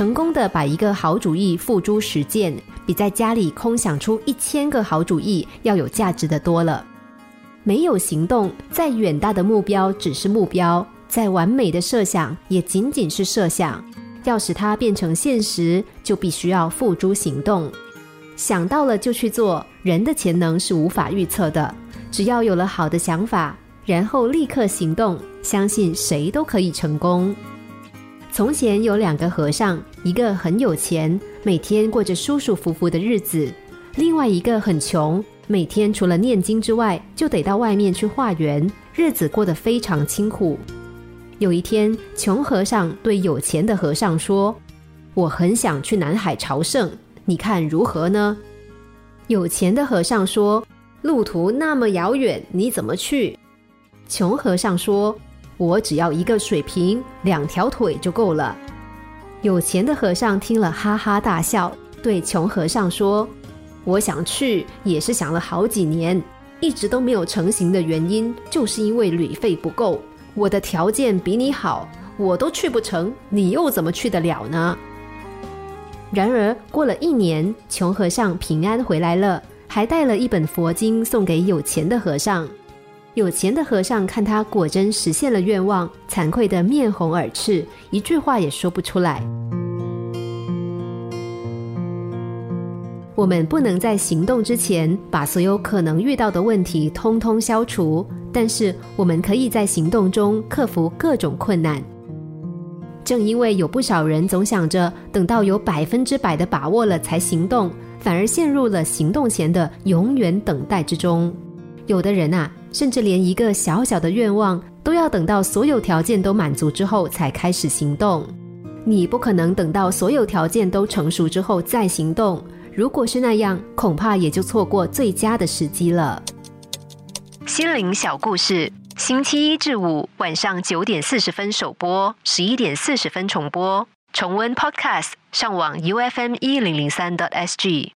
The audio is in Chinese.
成功的把一个好主意付诸实践，比在家里空想出一千个好主意要有价值的多了。没有行动，再远大的目标只是目标，再完美的设想也仅仅是设想。要使它变成现实，就必须要付诸行动。想到了就去做，人的潜能是无法预测的。只要有了好的想法，然后立刻行动，相信谁都可以成功。从前有两个和尚，一个很有钱，每天过着舒舒服服的日子；另外一个很穷，每天除了念经之外，就得到外面去化缘，日子过得非常清苦。有一天，穷和尚对有钱的和尚说：“我很想去南海朝圣，你看如何呢？”有钱的和尚说：“路途那么遥远，你怎么去？”穷和尚说：“我只要一个水瓶，两条腿就够了。”有钱的和尚听了哈哈大笑，对穷和尚说：“我想去，也是想了好几年，一直都没有成行的原因，就是因为旅费不够。”我的条件比你好，我都去不成，你又怎么去得了呢？然而过了一年，穷和尚平安回来了，还带了一本佛经送给有钱的和尚。有钱的和尚看他果真实现了愿望，惭愧的面红耳赤，一句话也说不出来。我们不能在行动之前把所有可能遇到的问题通通消除。但是我们可以在行动中克服各种困难。正因为有不少人总想着等到有百分之百的把握了才行动，反而陷入了行动前的永远等待之中。有的人啊，甚至连一个小小的愿望都要等到所有条件都满足之后才开始行动。你不可能等到所有条件都成熟之后再行动。如果是那样，恐怕也就错过最佳的时机了。心灵小故事，星期一至五晚上九点四十分首播，十一点四十分重播。重温 Podcast，上网 U F M 一零零三 t S G。